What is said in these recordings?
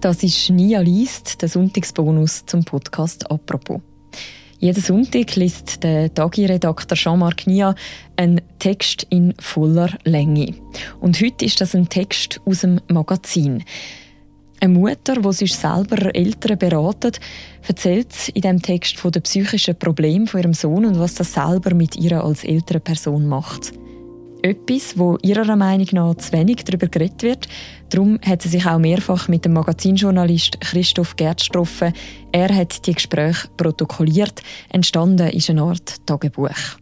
Das ist Nia liest, der Sonntagsbonus zum Podcast «Apropos». Jeden Sonntag liest der Tagi-Redakteur Jean-Marc Nia einen Text in voller Länge. Und heute ist das ein Text aus dem Magazin. Eine Mutter, die sich selber Eltern beratet, erzählt in dem Text von den psychischen Problemen von ihrem Sohn und was das selber mit ihr als ältere Person macht. Etwas, wo ihrer Meinung nach zu wenig darüber geredet wird. Darum hat sie sich auch mehrfach mit dem Magazinjournalist Christoph Gertz getroffen. Er hat die Gespräche protokolliert. Entstanden ist eine Art Tagebuch.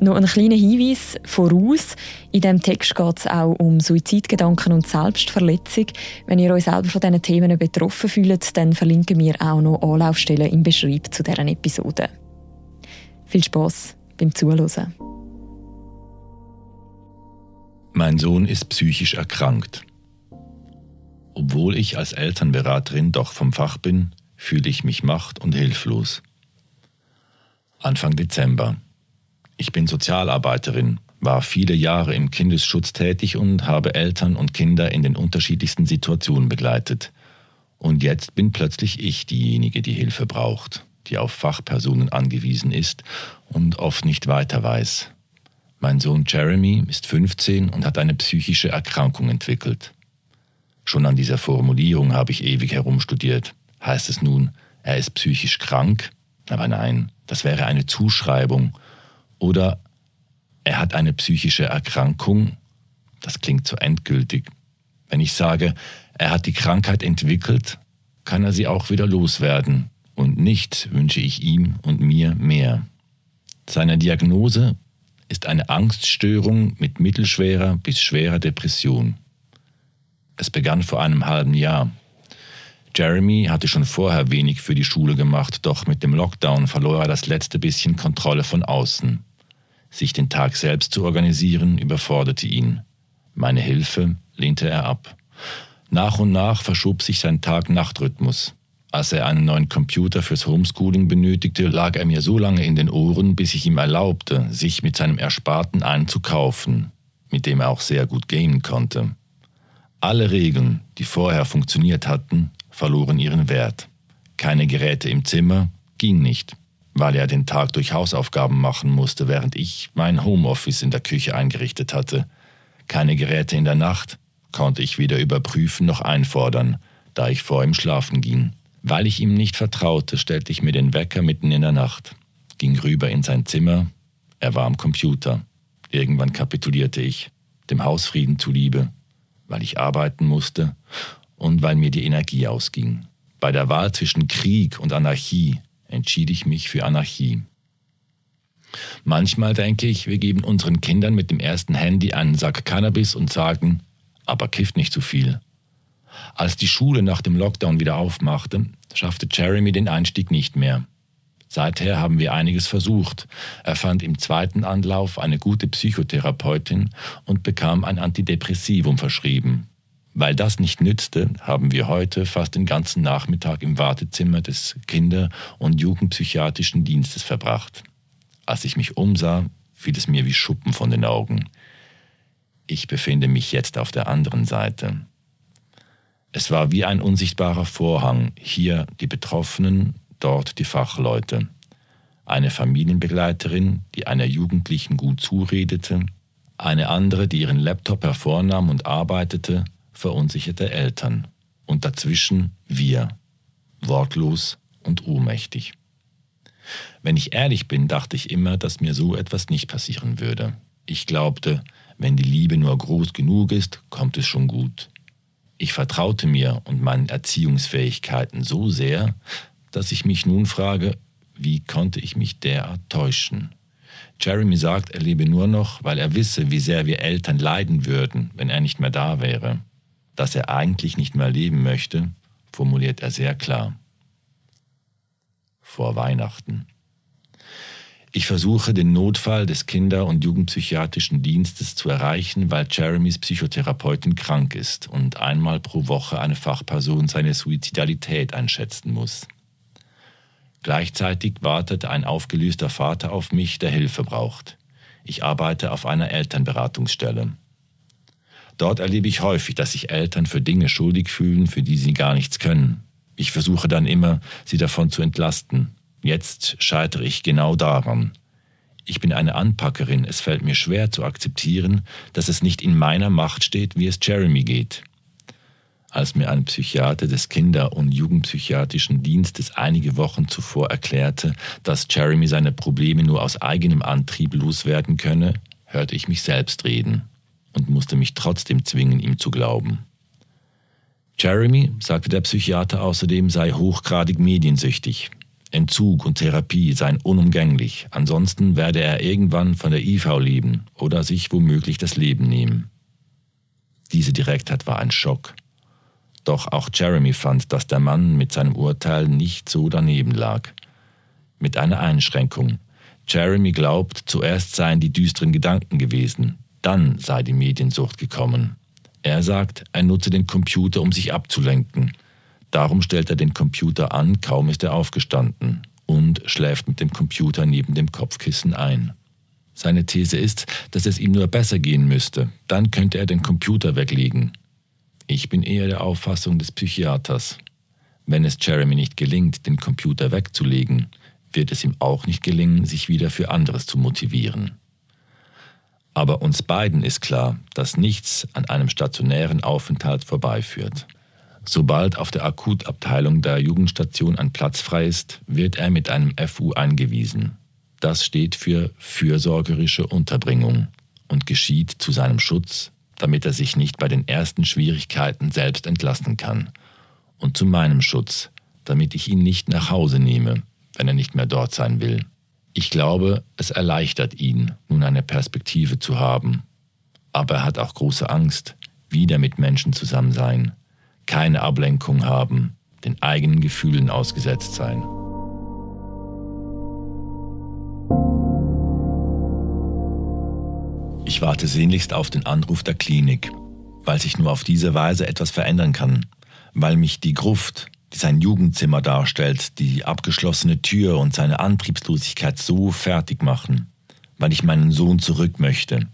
Noch ein kleiner Hinweis voraus. In diesem Text geht es auch um Suizidgedanken und Selbstverletzung. Wenn ihr euch selber von diesen Themen betroffen fühlt, dann verlinken wir auch noch Anlaufstellen im Beschreib zu deren Episode. Viel Spaß beim Zuhören. Mein Sohn ist psychisch erkrankt. Obwohl ich als Elternberaterin doch vom Fach bin, fühle ich mich macht- und hilflos. Anfang Dezember. Ich bin Sozialarbeiterin, war viele Jahre im Kindesschutz tätig und habe Eltern und Kinder in den unterschiedlichsten Situationen begleitet. Und jetzt bin plötzlich ich diejenige, die Hilfe braucht, die auf Fachpersonen angewiesen ist und oft nicht weiter weiß. Mein Sohn Jeremy ist 15 und hat eine psychische Erkrankung entwickelt. Schon an dieser Formulierung habe ich ewig herumstudiert. Heißt es nun, er ist psychisch krank? Aber nein, das wäre eine Zuschreibung oder er hat eine psychische Erkrankung. Das klingt so endgültig. Wenn ich sage, er hat die Krankheit entwickelt, kann er sie auch wieder loswerden. Und nicht wünsche ich ihm und mir mehr. Seine Diagnose ist eine Angststörung mit mittelschwerer bis schwerer Depression. Es begann vor einem halben Jahr. Jeremy hatte schon vorher wenig für die Schule gemacht, doch mit dem Lockdown verlor er das letzte bisschen Kontrolle von außen. Sich den Tag selbst zu organisieren, überforderte ihn. Meine Hilfe lehnte er ab. Nach und nach verschob sich sein Tag-Nacht-Rhythmus. Als er einen neuen Computer fürs Homeschooling benötigte, lag er mir so lange in den Ohren, bis ich ihm erlaubte, sich mit seinem Ersparten einen zu kaufen, mit dem er auch sehr gut gamen konnte. Alle Regeln, die vorher funktioniert hatten, verloren ihren Wert. Keine Geräte im Zimmer ging nicht weil er den Tag durch Hausaufgaben machen musste, während ich mein Homeoffice in der Küche eingerichtet hatte. Keine Geräte in der Nacht, konnte ich weder überprüfen noch einfordern, da ich vor ihm schlafen ging. Weil ich ihm nicht vertraute, stellte ich mir den Wecker mitten in der Nacht, ging rüber in sein Zimmer, er war am Computer. Irgendwann kapitulierte ich, dem Hausfrieden zuliebe, weil ich arbeiten musste und weil mir die Energie ausging. Bei der Wahl zwischen Krieg und Anarchie entschied ich mich für Anarchie. Manchmal denke ich, wir geben unseren Kindern mit dem ersten Handy einen Sack Cannabis und sagen, aber kifft nicht zu viel. Als die Schule nach dem Lockdown wieder aufmachte, schaffte Jeremy den Einstieg nicht mehr. Seither haben wir einiges versucht. Er fand im zweiten Anlauf eine gute Psychotherapeutin und bekam ein Antidepressivum verschrieben. Weil das nicht nützte, haben wir heute fast den ganzen Nachmittag im Wartezimmer des Kinder- und Jugendpsychiatrischen Dienstes verbracht. Als ich mich umsah, fiel es mir wie Schuppen von den Augen. Ich befinde mich jetzt auf der anderen Seite. Es war wie ein unsichtbarer Vorhang, hier die Betroffenen, dort die Fachleute. Eine Familienbegleiterin, die einer Jugendlichen gut zuredete, eine andere, die ihren Laptop hervornahm und arbeitete, verunsicherte Eltern und dazwischen wir, wortlos und ohnmächtig. Wenn ich ehrlich bin, dachte ich immer, dass mir so etwas nicht passieren würde. Ich glaubte, wenn die Liebe nur groß genug ist, kommt es schon gut. Ich vertraute mir und meinen Erziehungsfähigkeiten so sehr, dass ich mich nun frage, wie konnte ich mich derart täuschen? Jeremy sagt, er lebe nur noch, weil er wisse, wie sehr wir Eltern leiden würden, wenn er nicht mehr da wäre dass er eigentlich nicht mehr leben möchte, formuliert er sehr klar. Vor Weihnachten. Ich versuche den Notfall des Kinder- und Jugendpsychiatrischen Dienstes zu erreichen, weil Jeremys Psychotherapeutin krank ist und einmal pro Woche eine Fachperson seine Suizidalität einschätzen muss. Gleichzeitig wartet ein aufgelöster Vater auf mich, der Hilfe braucht. Ich arbeite auf einer Elternberatungsstelle. Dort erlebe ich häufig, dass sich Eltern für Dinge schuldig fühlen, für die sie gar nichts können. Ich versuche dann immer, sie davon zu entlasten. Jetzt scheitere ich genau daran. Ich bin eine Anpackerin, es fällt mir schwer zu akzeptieren, dass es nicht in meiner Macht steht, wie es Jeremy geht. Als mir ein Psychiater des Kinder- und Jugendpsychiatrischen Dienstes einige Wochen zuvor erklärte, dass Jeremy seine Probleme nur aus eigenem Antrieb loswerden könne, hörte ich mich selbst reden und musste mich trotzdem zwingen, ihm zu glauben. Jeremy, sagte der Psychiater außerdem, sei hochgradig mediensüchtig. Entzug und Therapie seien unumgänglich, ansonsten werde er irgendwann von der IV leben oder sich womöglich das Leben nehmen. Diese Direktheit war ein Schock. Doch auch Jeremy fand, dass der Mann mit seinem Urteil nicht so daneben lag. Mit einer Einschränkung. Jeremy glaubt, zuerst seien die düsteren Gedanken gewesen, dann sei die Mediensucht gekommen. Er sagt, er nutze den Computer, um sich abzulenken. Darum stellt er den Computer an, kaum ist er aufgestanden und schläft mit dem Computer neben dem Kopfkissen ein. Seine These ist, dass es ihm nur besser gehen müsste, dann könnte er den Computer weglegen. Ich bin eher der Auffassung des Psychiaters. Wenn es Jeremy nicht gelingt, den Computer wegzulegen, wird es ihm auch nicht gelingen, sich wieder für anderes zu motivieren. Aber uns beiden ist klar, dass nichts an einem stationären Aufenthalt vorbeiführt. Sobald auf der Akutabteilung der Jugendstation ein Platz frei ist, wird er mit einem FU eingewiesen. Das steht für fürsorgerische Unterbringung und geschieht zu seinem Schutz, damit er sich nicht bei den ersten Schwierigkeiten selbst entlassen kann. Und zu meinem Schutz, damit ich ihn nicht nach Hause nehme, wenn er nicht mehr dort sein will. Ich glaube, es erleichtert ihn, nun eine Perspektive zu haben. Aber er hat auch große Angst, wieder mit Menschen zusammen sein, keine Ablenkung haben, den eigenen Gefühlen ausgesetzt sein. Ich warte sehnlichst auf den Anruf der Klinik, weil sich nur auf diese Weise etwas verändern kann, weil mich die Gruft, die sein Jugendzimmer darstellt, die abgeschlossene Tür und seine Antriebslosigkeit so fertig machen, weil ich meinen Sohn zurück möchte.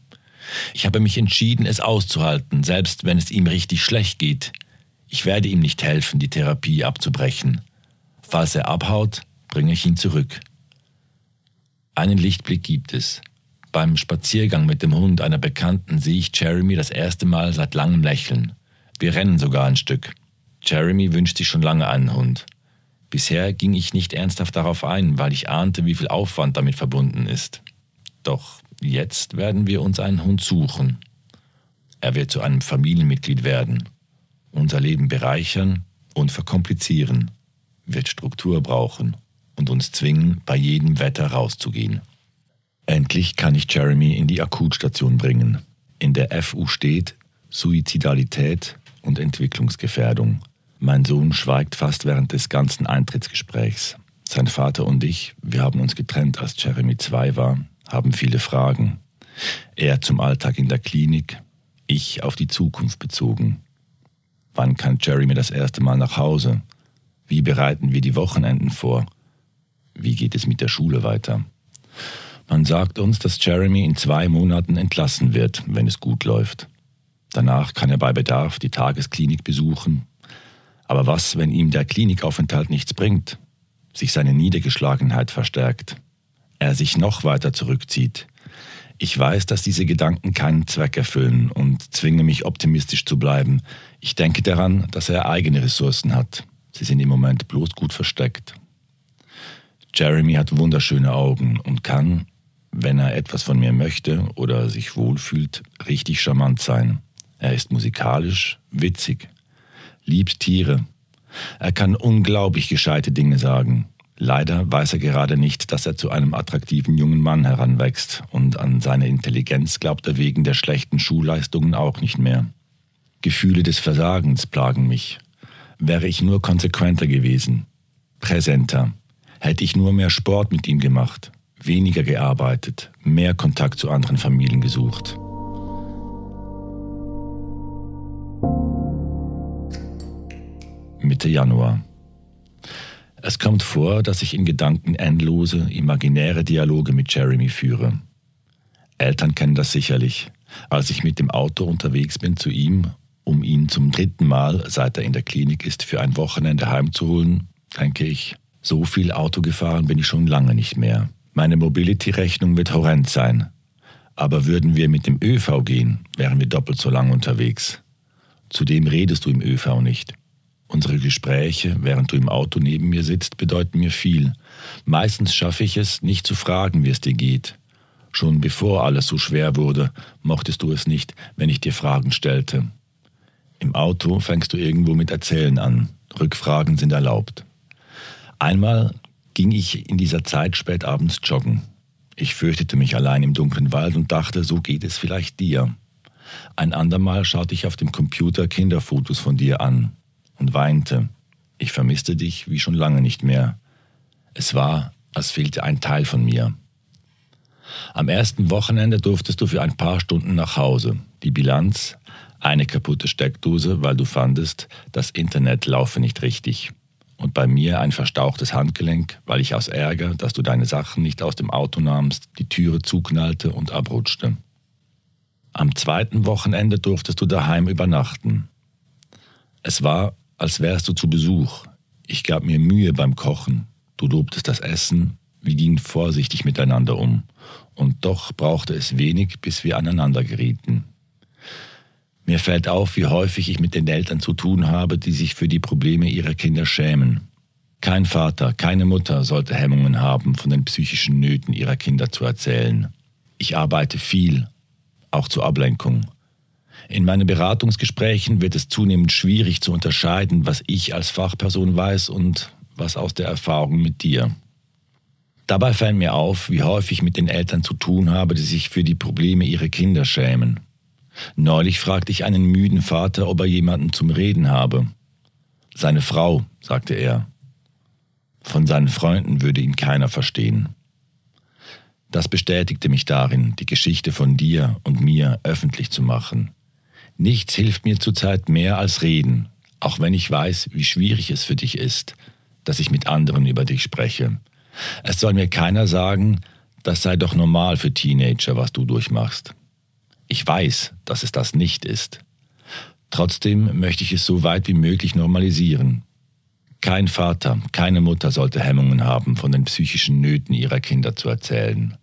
Ich habe mich entschieden, es auszuhalten, selbst wenn es ihm richtig schlecht geht, ich werde ihm nicht helfen, die Therapie abzubrechen. Falls er abhaut, bringe ich ihn zurück. Einen Lichtblick gibt es. Beim Spaziergang mit dem Hund einer Bekannten sehe ich Jeremy das erste Mal seit langem lächeln. Wir rennen sogar ein Stück. Jeremy wünscht sich schon lange einen Hund. Bisher ging ich nicht ernsthaft darauf ein, weil ich ahnte, wie viel Aufwand damit verbunden ist. Doch jetzt werden wir uns einen Hund suchen. Er wird zu einem Familienmitglied werden unser Leben bereichern und verkomplizieren, wird Struktur brauchen und uns zwingen, bei jedem Wetter rauszugehen. Endlich kann ich Jeremy in die Akutstation bringen. In der FU steht Suizidalität und Entwicklungsgefährdung. Mein Sohn schweigt fast während des ganzen Eintrittsgesprächs. Sein Vater und ich, wir haben uns getrennt, als Jeremy zwei war, haben viele Fragen. Er zum Alltag in der Klinik, ich auf die Zukunft bezogen. Wann kann Jeremy das erste Mal nach Hause? Wie bereiten wir die Wochenenden vor? Wie geht es mit der Schule weiter? Man sagt uns, dass Jeremy in zwei Monaten entlassen wird, wenn es gut läuft. Danach kann er bei Bedarf die Tagesklinik besuchen. Aber was, wenn ihm der Klinikaufenthalt nichts bringt, sich seine Niedergeschlagenheit verstärkt, er sich noch weiter zurückzieht, ich weiß, dass diese Gedanken keinen Zweck erfüllen und zwinge mich optimistisch zu bleiben. Ich denke daran, dass er eigene Ressourcen hat. Sie sind im Moment bloß gut versteckt. Jeremy hat wunderschöne Augen und kann, wenn er etwas von mir möchte oder sich wohlfühlt, richtig charmant sein. Er ist musikalisch, witzig, liebt Tiere. Er kann unglaublich gescheite Dinge sagen. Leider weiß er gerade nicht, dass er zu einem attraktiven jungen Mann heranwächst und an seine Intelligenz glaubt er wegen der schlechten Schulleistungen auch nicht mehr. Gefühle des Versagens plagen mich. Wäre ich nur konsequenter gewesen, präsenter, hätte ich nur mehr Sport mit ihm gemacht, weniger gearbeitet, mehr Kontakt zu anderen Familien gesucht. Mitte Januar. Es kommt vor, dass ich in Gedanken endlose, imaginäre Dialoge mit Jeremy führe. Eltern kennen das sicherlich. Als ich mit dem Auto unterwegs bin zu ihm, um ihn zum dritten Mal, seit er in der Klinik ist, für ein Wochenende heimzuholen, denke ich, so viel Auto gefahren bin ich schon lange nicht mehr. Meine Mobility-Rechnung wird horrend sein. Aber würden wir mit dem ÖV gehen, wären wir doppelt so lang unterwegs. Zudem redest du im ÖV nicht. Unsere Gespräche, während du im Auto neben mir sitzt, bedeuten mir viel. Meistens schaffe ich es, nicht zu fragen, wie es dir geht. Schon bevor alles so schwer wurde, mochtest du es nicht, wenn ich dir Fragen stellte. Im Auto fängst du irgendwo mit Erzählen an. Rückfragen sind erlaubt. Einmal ging ich in dieser Zeit spät abends joggen. Ich fürchtete mich allein im dunklen Wald und dachte, so geht es vielleicht dir. Ein andermal schaute ich auf dem Computer Kinderfotos von dir an und weinte. Ich vermisste dich wie schon lange nicht mehr. Es war, als fehlte ein Teil von mir. Am ersten Wochenende durftest du für ein paar Stunden nach Hause. Die Bilanz? Eine kaputte Steckdose, weil du fandest, das Internet laufe nicht richtig. Und bei mir ein verstauchtes Handgelenk, weil ich aus Ärger, dass du deine Sachen nicht aus dem Auto nahmst, die Türe zuknallte und abrutschte. Am zweiten Wochenende durftest du daheim übernachten. Es war, als wärst du zu Besuch. Ich gab mir Mühe beim Kochen. Du lobtest das Essen. Wir gingen vorsichtig miteinander um. Und doch brauchte es wenig, bis wir aneinander gerieten. Mir fällt auf, wie häufig ich mit den Eltern zu tun habe, die sich für die Probleme ihrer Kinder schämen. Kein Vater, keine Mutter sollte Hemmungen haben, von den psychischen Nöten ihrer Kinder zu erzählen. Ich arbeite viel, auch zur Ablenkung. In meinen Beratungsgesprächen wird es zunehmend schwierig zu unterscheiden, was ich als Fachperson weiß und was aus der Erfahrung mit dir. Dabei fällt mir auf, wie häufig ich mit den Eltern zu tun habe, die sich für die Probleme ihrer Kinder schämen. Neulich fragte ich einen müden Vater, ob er jemanden zum Reden habe. Seine Frau, sagte er. Von seinen Freunden würde ihn keiner verstehen. Das bestätigte mich darin, die Geschichte von dir und mir öffentlich zu machen. Nichts hilft mir zurzeit mehr als reden, auch wenn ich weiß, wie schwierig es für dich ist, dass ich mit anderen über dich spreche. Es soll mir keiner sagen, das sei doch normal für Teenager, was du durchmachst. Ich weiß, dass es das nicht ist. Trotzdem möchte ich es so weit wie möglich normalisieren. Kein Vater, keine Mutter sollte Hemmungen haben, von den psychischen Nöten ihrer Kinder zu erzählen.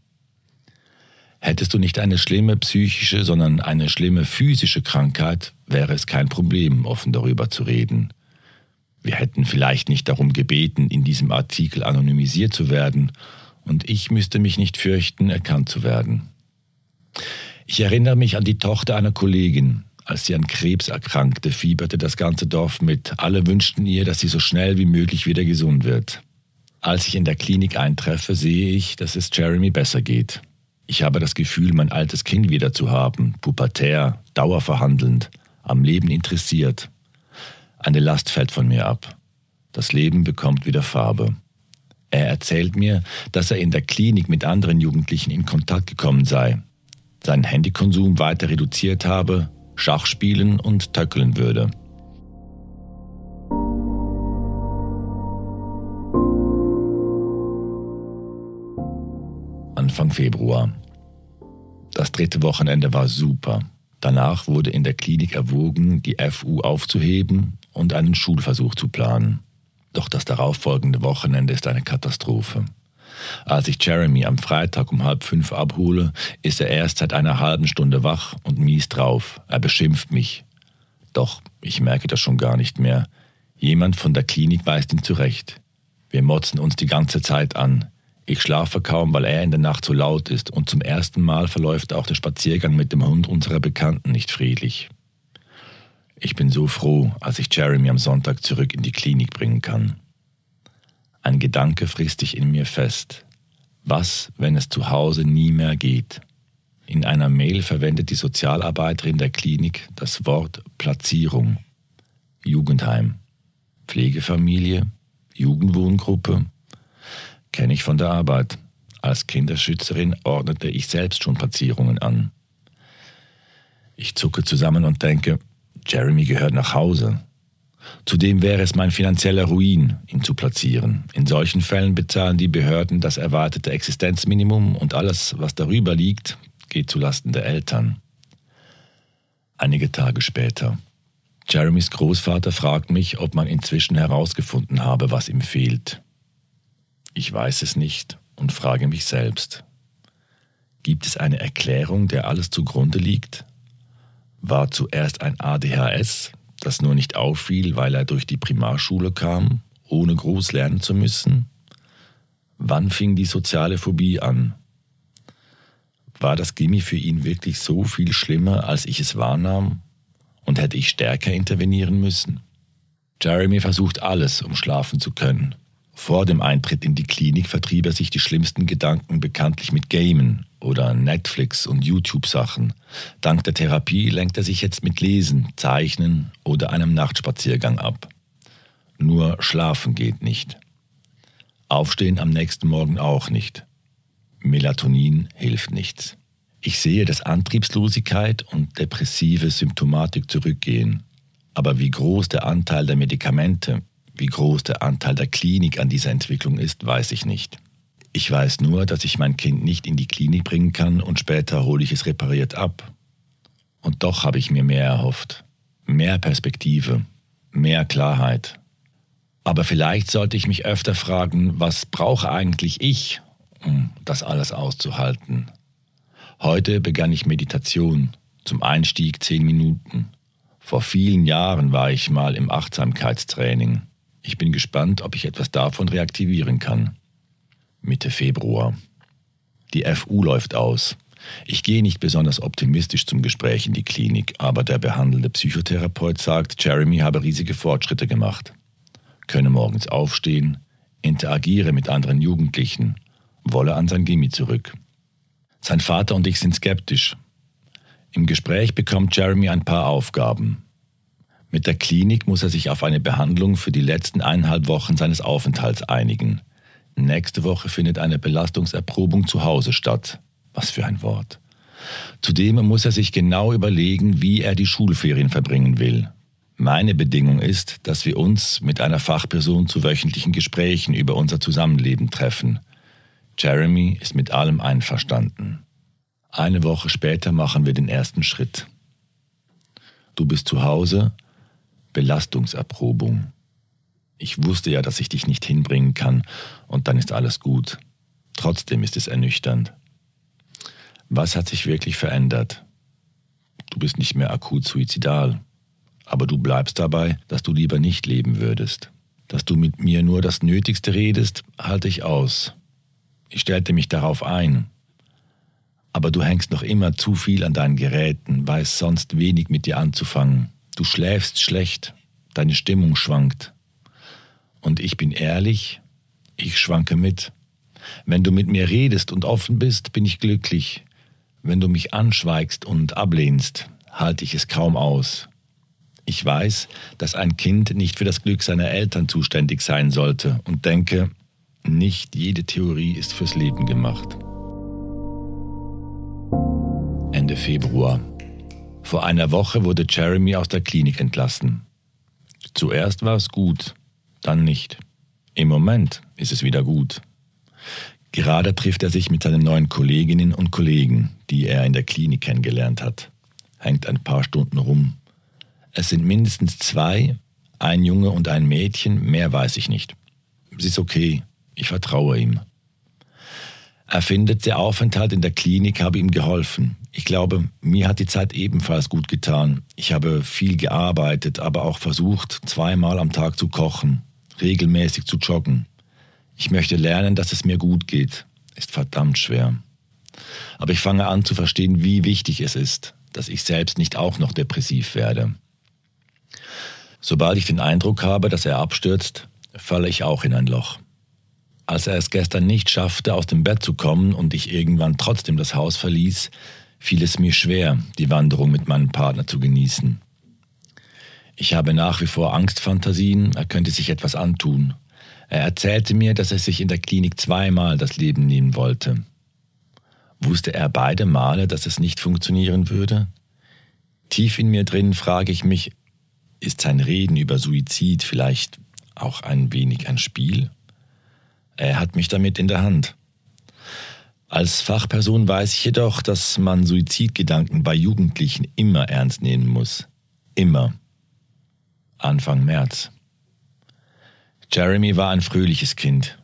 Hättest du nicht eine schlimme psychische, sondern eine schlimme physische Krankheit, wäre es kein Problem, offen darüber zu reden. Wir hätten vielleicht nicht darum gebeten, in diesem Artikel anonymisiert zu werden, und ich müsste mich nicht fürchten, erkannt zu werden. Ich erinnere mich an die Tochter einer Kollegin, als sie an Krebs erkrankte, fieberte das ganze Dorf mit. Alle wünschten ihr, dass sie so schnell wie möglich wieder gesund wird. Als ich in der Klinik eintreffe, sehe ich, dass es Jeremy besser geht. Ich habe das Gefühl, mein altes Kind wieder zu haben, pubertär, dauerverhandelnd, am Leben interessiert. Eine Last fällt von mir ab. Das Leben bekommt wieder Farbe. Er erzählt mir, dass er in der Klinik mit anderen Jugendlichen in Kontakt gekommen sei, seinen Handykonsum weiter reduziert habe, Schach spielen und töckeln würde. Anfang Februar. Das dritte Wochenende war super. Danach wurde in der Klinik erwogen, die FU aufzuheben und einen Schulversuch zu planen. Doch das darauffolgende Wochenende ist eine Katastrophe. Als ich Jeremy am Freitag um halb fünf abhole, ist er erst seit einer halben Stunde wach und mies drauf. Er beschimpft mich. Doch ich merke das schon gar nicht mehr. Jemand von der Klinik weist ihn zurecht. Wir motzen uns die ganze Zeit an. Ich schlafe kaum, weil er in der Nacht so laut ist, und zum ersten Mal verläuft auch der Spaziergang mit dem Hund unserer Bekannten nicht friedlich. Ich bin so froh, als ich Jeremy am Sonntag zurück in die Klinik bringen kann. Ein Gedanke frisst sich in mir fest. Was, wenn es zu Hause nie mehr geht? In einer Mail verwendet die Sozialarbeiterin der Klinik das Wort Platzierung. Jugendheim, Pflegefamilie, Jugendwohngruppe. Kenne ich von der Arbeit. Als Kinderschützerin ordnete ich selbst schon Platzierungen an. Ich zucke zusammen und denke, Jeremy gehört nach Hause. Zudem wäre es mein finanzieller Ruin, ihn zu platzieren. In solchen Fällen bezahlen die Behörden das erwartete Existenzminimum und alles, was darüber liegt, geht zulasten der Eltern. Einige Tage später. Jeremys Großvater fragt mich, ob man inzwischen herausgefunden habe, was ihm fehlt. Ich weiß es nicht und frage mich selbst. Gibt es eine Erklärung, der alles zugrunde liegt? War zuerst ein ADHS, das nur nicht auffiel, weil er durch die Primarschule kam, ohne groß lernen zu müssen? Wann fing die soziale Phobie an? War das Gimmi für ihn wirklich so viel schlimmer, als ich es wahrnahm? Und hätte ich stärker intervenieren müssen? Jeremy versucht alles, um schlafen zu können. Vor dem Eintritt in die Klinik vertrieb er sich die schlimmsten Gedanken bekanntlich mit Gamen oder Netflix und YouTube-Sachen. Dank der Therapie lenkt er sich jetzt mit Lesen, Zeichnen oder einem Nachtspaziergang ab. Nur schlafen geht nicht. Aufstehen am nächsten Morgen auch nicht. Melatonin hilft nichts. Ich sehe, dass Antriebslosigkeit und depressive Symptomatik zurückgehen. Aber wie groß der Anteil der Medikamente, wie groß der Anteil der Klinik an dieser Entwicklung ist, weiß ich nicht. Ich weiß nur, dass ich mein Kind nicht in die Klinik bringen kann und später hole ich es repariert ab. Und doch habe ich mir mehr erhofft. Mehr Perspektive, mehr Klarheit. Aber vielleicht sollte ich mich öfter fragen, was brauche eigentlich ich, um das alles auszuhalten? Heute begann ich Meditation, zum Einstieg zehn Minuten. Vor vielen Jahren war ich mal im Achtsamkeitstraining. Ich bin gespannt, ob ich etwas davon reaktivieren kann. Mitte Februar. Die FU läuft aus. Ich gehe nicht besonders optimistisch zum Gespräch in die Klinik, aber der behandelnde Psychotherapeut sagt, Jeremy habe riesige Fortschritte gemacht. Könne morgens aufstehen, interagiere mit anderen Jugendlichen, wolle an sein Gimmi zurück. Sein Vater und ich sind skeptisch. Im Gespräch bekommt Jeremy ein paar Aufgaben. Mit der Klinik muss er sich auf eine Behandlung für die letzten eineinhalb Wochen seines Aufenthalts einigen. Nächste Woche findet eine Belastungserprobung zu Hause statt. Was für ein Wort. Zudem muss er sich genau überlegen, wie er die Schulferien verbringen will. Meine Bedingung ist, dass wir uns mit einer Fachperson zu wöchentlichen Gesprächen über unser Zusammenleben treffen. Jeremy ist mit allem einverstanden. Eine Woche später machen wir den ersten Schritt. Du bist zu Hause Belastungserprobung. Ich wusste ja, dass ich dich nicht hinbringen kann, und dann ist alles gut. Trotzdem ist es ernüchternd. Was hat sich wirklich verändert? Du bist nicht mehr akut suizidal, aber du bleibst dabei, dass du lieber nicht leben würdest. Dass du mit mir nur das Nötigste redest, halte ich aus. Ich stellte mich darauf ein. Aber du hängst noch immer zu viel an deinen Geräten, weißt sonst wenig mit dir anzufangen. Du schläfst schlecht, deine Stimmung schwankt. Und ich bin ehrlich, ich schwanke mit. Wenn du mit mir redest und offen bist, bin ich glücklich. Wenn du mich anschweigst und ablehnst, halte ich es kaum aus. Ich weiß, dass ein Kind nicht für das Glück seiner Eltern zuständig sein sollte und denke, nicht jede Theorie ist fürs Leben gemacht. Ende Februar. Vor einer Woche wurde Jeremy aus der Klinik entlassen. Zuerst war es gut, dann nicht. Im Moment ist es wieder gut. Gerade trifft er sich mit seinen neuen Kolleginnen und Kollegen, die er in der Klinik kennengelernt hat. Hängt ein paar Stunden rum. Es sind mindestens zwei, ein Junge und ein Mädchen, mehr weiß ich nicht. Es ist okay, ich vertraue ihm. Er findet, der Aufenthalt in der Klinik habe ihm geholfen. Ich glaube, mir hat die Zeit ebenfalls gut getan. Ich habe viel gearbeitet, aber auch versucht, zweimal am Tag zu kochen, regelmäßig zu joggen. Ich möchte lernen, dass es mir gut geht. Ist verdammt schwer. Aber ich fange an zu verstehen, wie wichtig es ist, dass ich selbst nicht auch noch depressiv werde. Sobald ich den Eindruck habe, dass er abstürzt, falle ich auch in ein Loch. Als er es gestern nicht schaffte, aus dem Bett zu kommen und ich irgendwann trotzdem das Haus verließ, fiel es mir schwer, die Wanderung mit meinem Partner zu genießen. Ich habe nach wie vor Angstfantasien, er könnte sich etwas antun. Er erzählte mir, dass er sich in der Klinik zweimal das Leben nehmen wollte. Wusste er beide Male, dass es nicht funktionieren würde? Tief in mir drin frage ich mich, ist sein Reden über Suizid vielleicht auch ein wenig ein Spiel? Er hat mich damit in der Hand. Als Fachperson weiß ich jedoch, dass man Suizidgedanken bei Jugendlichen immer ernst nehmen muss. Immer. Anfang März. Jeremy war ein fröhliches Kind.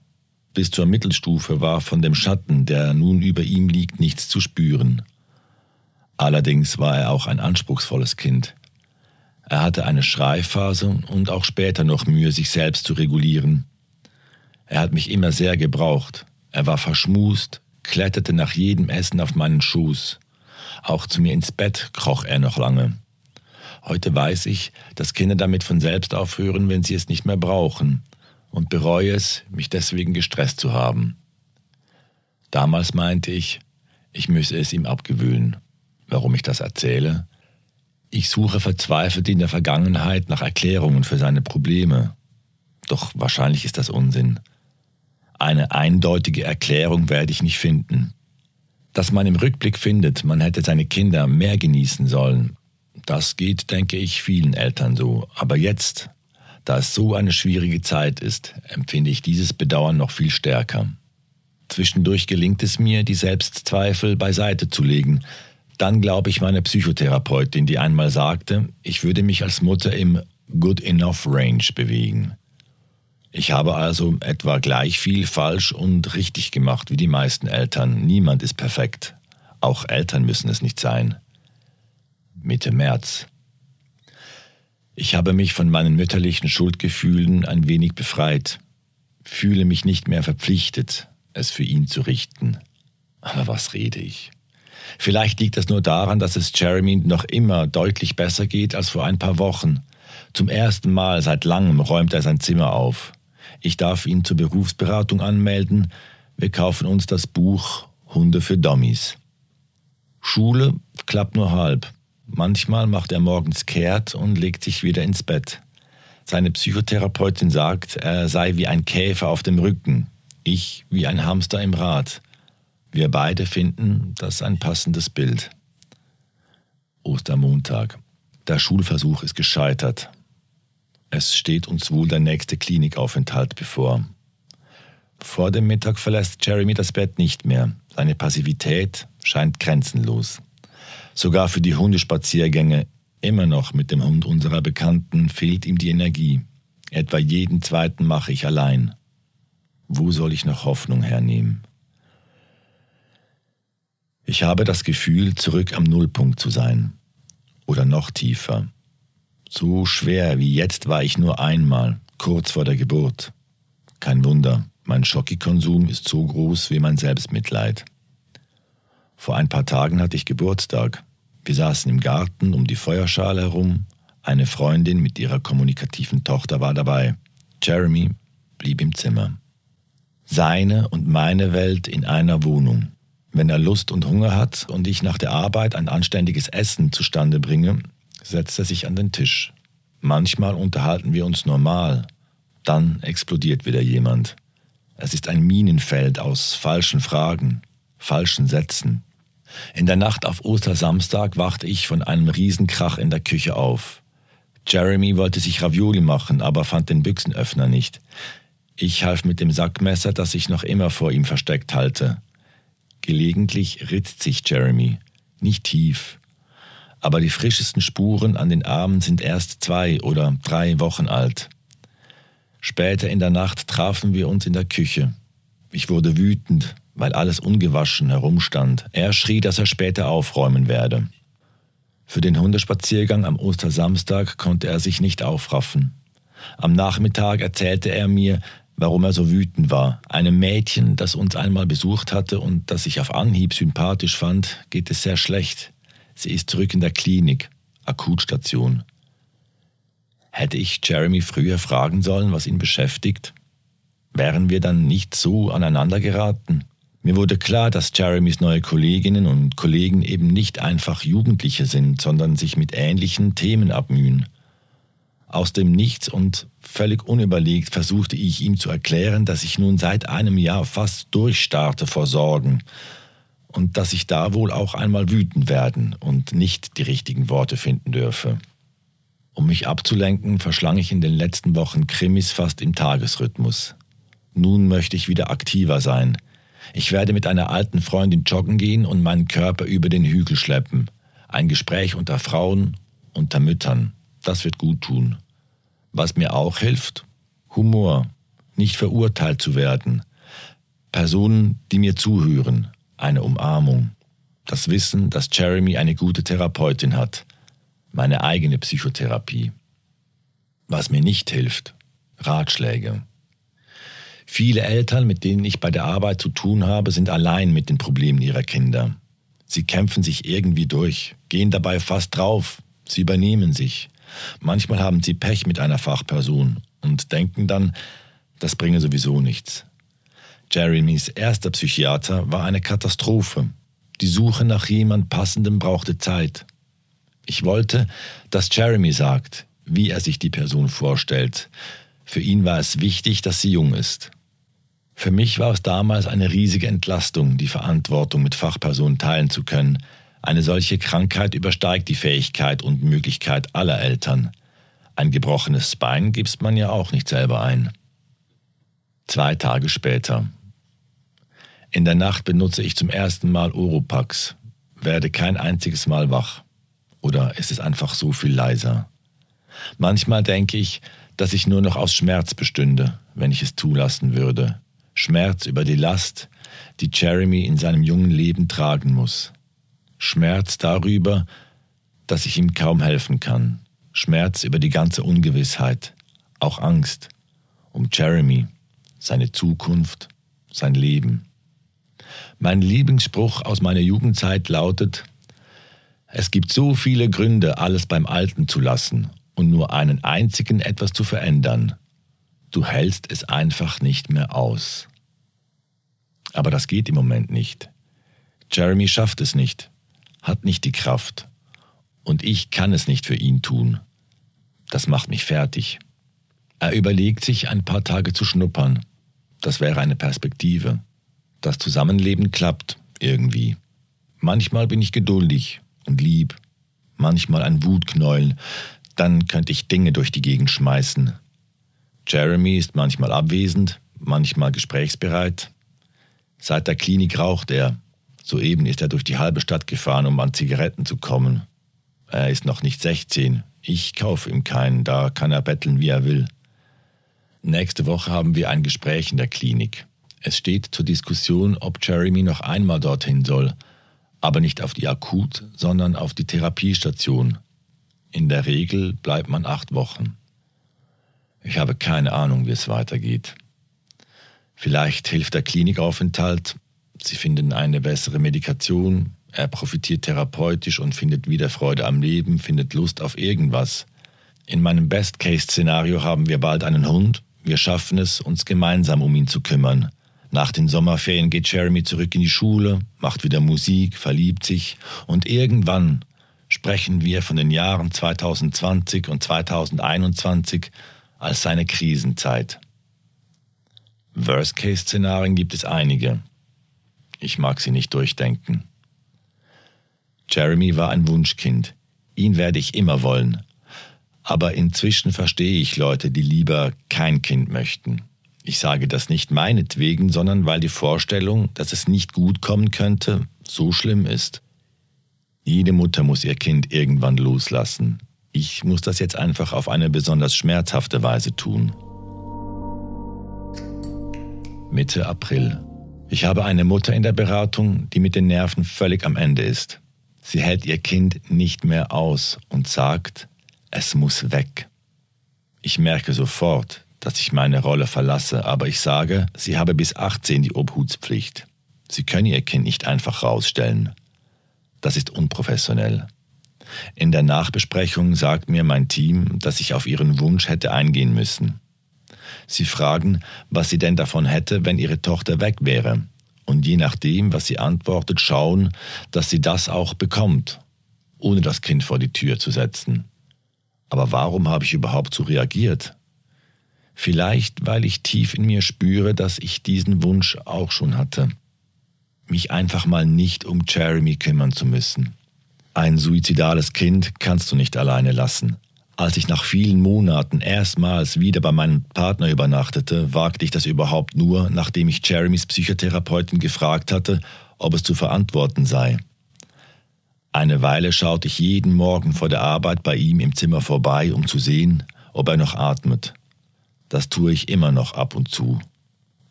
Bis zur Mittelstufe war von dem Schatten, der nun über ihm liegt, nichts zu spüren. Allerdings war er auch ein anspruchsvolles Kind. Er hatte eine Schreiphase und auch später noch Mühe, sich selbst zu regulieren. Er hat mich immer sehr gebraucht. Er war verschmust, kletterte nach jedem Essen auf meinen Schoß. Auch zu mir ins Bett kroch er noch lange. Heute weiß ich, dass Kinder damit von selbst aufhören, wenn sie es nicht mehr brauchen, und bereue es, mich deswegen gestresst zu haben. Damals meinte ich, ich müsse es ihm abgewöhnen. Warum ich das erzähle? Ich suche verzweifelt in der Vergangenheit nach Erklärungen für seine Probleme. Doch wahrscheinlich ist das Unsinn. Eine eindeutige Erklärung werde ich nicht finden. Dass man im Rückblick findet, man hätte seine Kinder mehr genießen sollen, das geht, denke ich, vielen Eltern so. Aber jetzt, da es so eine schwierige Zeit ist, empfinde ich dieses Bedauern noch viel stärker. Zwischendurch gelingt es mir, die Selbstzweifel beiseite zu legen. Dann glaube ich meine Psychotherapeutin, die einmal sagte, ich würde mich als Mutter im Good Enough Range bewegen. Ich habe also etwa gleich viel falsch und richtig gemacht wie die meisten Eltern. Niemand ist perfekt. Auch Eltern müssen es nicht sein. Mitte März. Ich habe mich von meinen mütterlichen Schuldgefühlen ein wenig befreit, fühle mich nicht mehr verpflichtet, es für ihn zu richten. Aber was rede ich? Vielleicht liegt das nur daran, dass es Jeremy noch immer deutlich besser geht als vor ein paar Wochen. Zum ersten Mal seit langem räumt er sein Zimmer auf. Ich darf ihn zur Berufsberatung anmelden. Wir kaufen uns das Buch Hunde für Dummies. Schule klappt nur halb. Manchmal macht er morgens kehrt und legt sich wieder ins Bett. Seine Psychotherapeutin sagt, er sei wie ein Käfer auf dem Rücken, ich wie ein Hamster im Rad. Wir beide finden das ein passendes Bild. Ostermontag. Der Schulversuch ist gescheitert. Es steht uns wohl der nächste Klinikaufenthalt bevor. Vor dem Mittag verlässt Jeremy das Bett nicht mehr. Seine Passivität scheint grenzenlos. Sogar für die Hundespaziergänge, immer noch mit dem Hund unserer Bekannten, fehlt ihm die Energie. Etwa jeden zweiten mache ich allein. Wo soll ich noch Hoffnung hernehmen? Ich habe das Gefühl, zurück am Nullpunkt zu sein. Oder noch tiefer. So schwer wie jetzt war ich nur einmal, kurz vor der Geburt. Kein Wunder, mein Schokikonsum ist so groß wie mein Selbstmitleid. Vor ein paar Tagen hatte ich Geburtstag. Wir saßen im Garten um die Feuerschale herum. Eine Freundin mit ihrer kommunikativen Tochter war dabei. Jeremy blieb im Zimmer. Seine und meine Welt in einer Wohnung. Wenn er Lust und Hunger hat und ich nach der Arbeit ein anständiges Essen zustande bringe, setzt er sich an den Tisch. Manchmal unterhalten wir uns normal, dann explodiert wieder jemand. Es ist ein Minenfeld aus falschen Fragen, falschen Sätzen. In der Nacht auf Ostersamstag wachte ich von einem Riesenkrach in der Küche auf. Jeremy wollte sich Ravioli machen, aber fand den Büchsenöffner nicht. Ich half mit dem Sackmesser, das ich noch immer vor ihm versteckt halte. Gelegentlich ritzt sich Jeremy, nicht tief, aber die frischesten Spuren an den Armen sind erst zwei oder drei Wochen alt. Später in der Nacht trafen wir uns in der Küche. Ich wurde wütend, weil alles ungewaschen herumstand. Er schrie, dass er später aufräumen werde. Für den Hundespaziergang am Ostersamstag konnte er sich nicht aufraffen. Am Nachmittag erzählte er mir, warum er so wütend war. Einem Mädchen, das uns einmal besucht hatte und das ich auf Anhieb sympathisch fand, geht es sehr schlecht. Sie ist zurück in der Klinik, Akutstation. Hätte ich Jeremy früher fragen sollen, was ihn beschäftigt? Wären wir dann nicht so aneinander geraten? Mir wurde klar, dass Jeremys neue Kolleginnen und Kollegen eben nicht einfach Jugendliche sind, sondern sich mit ähnlichen Themen abmühen. Aus dem Nichts und völlig unüberlegt versuchte ich ihm zu erklären, dass ich nun seit einem Jahr fast durchstarte vor Sorgen und dass ich da wohl auch einmal wütend werden und nicht die richtigen Worte finden dürfe. Um mich abzulenken, verschlang ich in den letzten Wochen Krimis fast im Tagesrhythmus. Nun möchte ich wieder aktiver sein. Ich werde mit einer alten Freundin joggen gehen und meinen Körper über den Hügel schleppen. Ein Gespräch unter Frauen, unter Müttern. Das wird gut tun. Was mir auch hilft? Humor. Nicht verurteilt zu werden. Personen, die mir zuhören. Eine Umarmung. Das Wissen, dass Jeremy eine gute Therapeutin hat. Meine eigene Psychotherapie. Was mir nicht hilft. Ratschläge. Viele Eltern, mit denen ich bei der Arbeit zu tun habe, sind allein mit den Problemen ihrer Kinder. Sie kämpfen sich irgendwie durch, gehen dabei fast drauf, sie übernehmen sich. Manchmal haben sie Pech mit einer Fachperson und denken dann, das bringe sowieso nichts. Jeremys erster Psychiater war eine Katastrophe. Die Suche nach jemand Passendem brauchte Zeit. Ich wollte, dass Jeremy sagt, wie er sich die Person vorstellt. Für ihn war es wichtig, dass sie jung ist. Für mich war es damals eine riesige Entlastung, die Verantwortung mit Fachpersonen teilen zu können. Eine solche Krankheit übersteigt die Fähigkeit und Möglichkeit aller Eltern. Ein gebrochenes Bein gibst man ja auch nicht selber ein. Zwei Tage später. In der Nacht benutze ich zum ersten Mal Oropax, werde kein einziges Mal wach. Oder ist es einfach so viel leiser? Manchmal denke ich, dass ich nur noch aus Schmerz bestünde, wenn ich es zulassen würde. Schmerz über die Last, die Jeremy in seinem jungen Leben tragen muss. Schmerz darüber, dass ich ihm kaum helfen kann. Schmerz über die ganze Ungewissheit, auch Angst um Jeremy, seine Zukunft, sein Leben. Mein Lieblingsspruch aus meiner Jugendzeit lautet, es gibt so viele Gründe, alles beim Alten zu lassen und nur einen einzigen etwas zu verändern. Du hältst es einfach nicht mehr aus. Aber das geht im Moment nicht. Jeremy schafft es nicht, hat nicht die Kraft. Und ich kann es nicht für ihn tun. Das macht mich fertig. Er überlegt sich, ein paar Tage zu schnuppern. Das wäre eine Perspektive. Das Zusammenleben klappt irgendwie. Manchmal bin ich geduldig und lieb, manchmal ein Wutknäuel, dann könnte ich Dinge durch die Gegend schmeißen, Jeremy ist manchmal abwesend, manchmal gesprächsbereit. Seit der Klinik raucht er. Soeben ist er durch die halbe Stadt gefahren, um an Zigaretten zu kommen. Er ist noch nicht 16. Ich kaufe ihm keinen, da kann er betteln, wie er will. Nächste Woche haben wir ein Gespräch in der Klinik. Es steht zur Diskussion, ob Jeremy noch einmal dorthin soll, aber nicht auf die Akut, sondern auf die Therapiestation. In der Regel bleibt man acht Wochen. Ich habe keine Ahnung, wie es weitergeht. Vielleicht hilft der Klinikaufenthalt, sie finden eine bessere Medikation, er profitiert therapeutisch und findet wieder Freude am Leben, findet Lust auf irgendwas. In meinem Best-Case-Szenario haben wir bald einen Hund, wir schaffen es, uns gemeinsam um ihn zu kümmern. Nach den Sommerferien geht Jeremy zurück in die Schule, macht wieder Musik, verliebt sich und irgendwann sprechen wir von den Jahren 2020 und 2021 als seine Krisenzeit. Worst-Case-Szenarien gibt es einige. Ich mag sie nicht durchdenken. Jeremy war ein Wunschkind. Ihn werde ich immer wollen. Aber inzwischen verstehe ich Leute, die lieber kein Kind möchten. Ich sage das nicht meinetwegen, sondern weil die Vorstellung, dass es nicht gut kommen könnte, so schlimm ist. Jede Mutter muss ihr Kind irgendwann loslassen, ich muss das jetzt einfach auf eine besonders schmerzhafte Weise tun. Mitte April. Ich habe eine Mutter in der Beratung, die mit den Nerven völlig am Ende ist. Sie hält ihr Kind nicht mehr aus und sagt, es muss weg. Ich merke sofort, dass ich meine Rolle verlasse, aber ich sage, sie habe bis 18 die Obhutspflicht. Sie können ihr Kind nicht einfach rausstellen. Das ist unprofessionell. In der Nachbesprechung sagt mir mein Team, dass ich auf ihren Wunsch hätte eingehen müssen. Sie fragen, was sie denn davon hätte, wenn ihre Tochter weg wäre. Und je nachdem, was sie antwortet, schauen, dass sie das auch bekommt, ohne das Kind vor die Tür zu setzen. Aber warum habe ich überhaupt so reagiert? Vielleicht, weil ich tief in mir spüre, dass ich diesen Wunsch auch schon hatte. Mich einfach mal nicht um Jeremy kümmern zu müssen. Ein suizidales Kind kannst du nicht alleine lassen. Als ich nach vielen Monaten erstmals wieder bei meinem Partner übernachtete, wagte ich das überhaupt nur, nachdem ich Jeremys Psychotherapeutin gefragt hatte, ob es zu verantworten sei. Eine Weile schaute ich jeden Morgen vor der Arbeit bei ihm im Zimmer vorbei, um zu sehen, ob er noch atmet. Das tue ich immer noch ab und zu,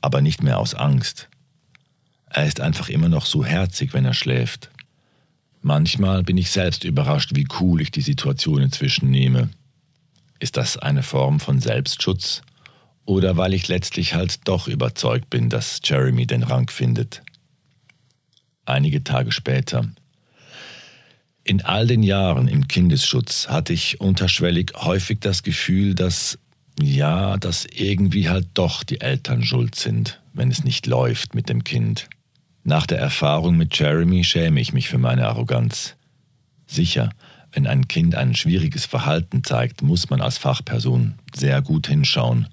aber nicht mehr aus Angst. Er ist einfach immer noch so herzig, wenn er schläft. Manchmal bin ich selbst überrascht, wie cool ich die Situation inzwischen nehme. Ist das eine Form von Selbstschutz? Oder weil ich letztlich halt doch überzeugt bin, dass Jeremy den Rang findet? Einige Tage später. In all den Jahren im Kindesschutz hatte ich unterschwellig häufig das Gefühl, dass, ja, dass irgendwie halt doch die Eltern schuld sind, wenn es nicht läuft mit dem Kind. Nach der Erfahrung mit Jeremy schäme ich mich für meine Arroganz. Sicher, wenn ein Kind ein schwieriges Verhalten zeigt, muss man als Fachperson sehr gut hinschauen.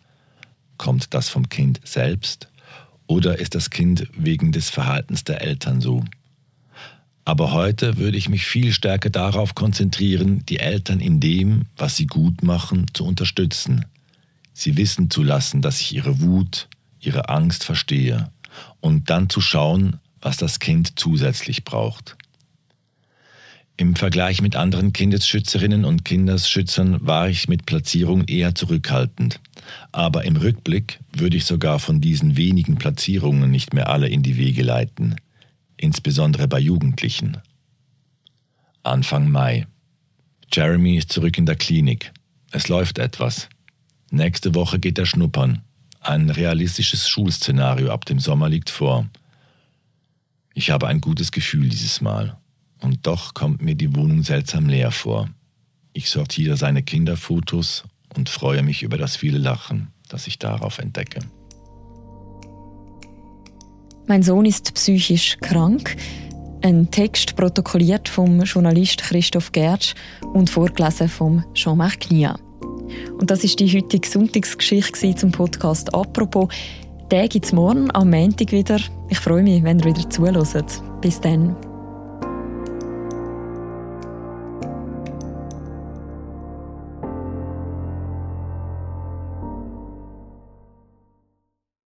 Kommt das vom Kind selbst oder ist das Kind wegen des Verhaltens der Eltern so? Aber heute würde ich mich viel stärker darauf konzentrieren, die Eltern in dem, was sie gut machen, zu unterstützen. Sie wissen zu lassen, dass ich ihre Wut, ihre Angst verstehe und dann zu schauen, was das Kind zusätzlich braucht. Im Vergleich mit anderen Kindesschützerinnen und Kindesschützern war ich mit Platzierung eher zurückhaltend. Aber im Rückblick würde ich sogar von diesen wenigen Platzierungen nicht mehr alle in die Wege leiten, insbesondere bei Jugendlichen. Anfang Mai. Jeremy ist zurück in der Klinik. Es läuft etwas. Nächste Woche geht er schnuppern. Ein realistisches Schulszenario ab dem Sommer liegt vor. Ich habe ein gutes Gefühl dieses Mal. Und doch kommt mir die Wohnung seltsam leer vor. Ich sortiere seine Kinderfotos und freue mich über das viele Lachen, das ich darauf entdecke. Mein Sohn ist psychisch krank. Ein Text protokolliert vom Journalist Christoph Gertsch und vorgelesen vom Jean-Marc Nia. Und das ist die heutige Sonntagsgeschichte zum Podcast «Apropos». Den gibt es morgen am Montag wieder. Ich freue mich, wenn ihr wieder zuhört. Bis dann.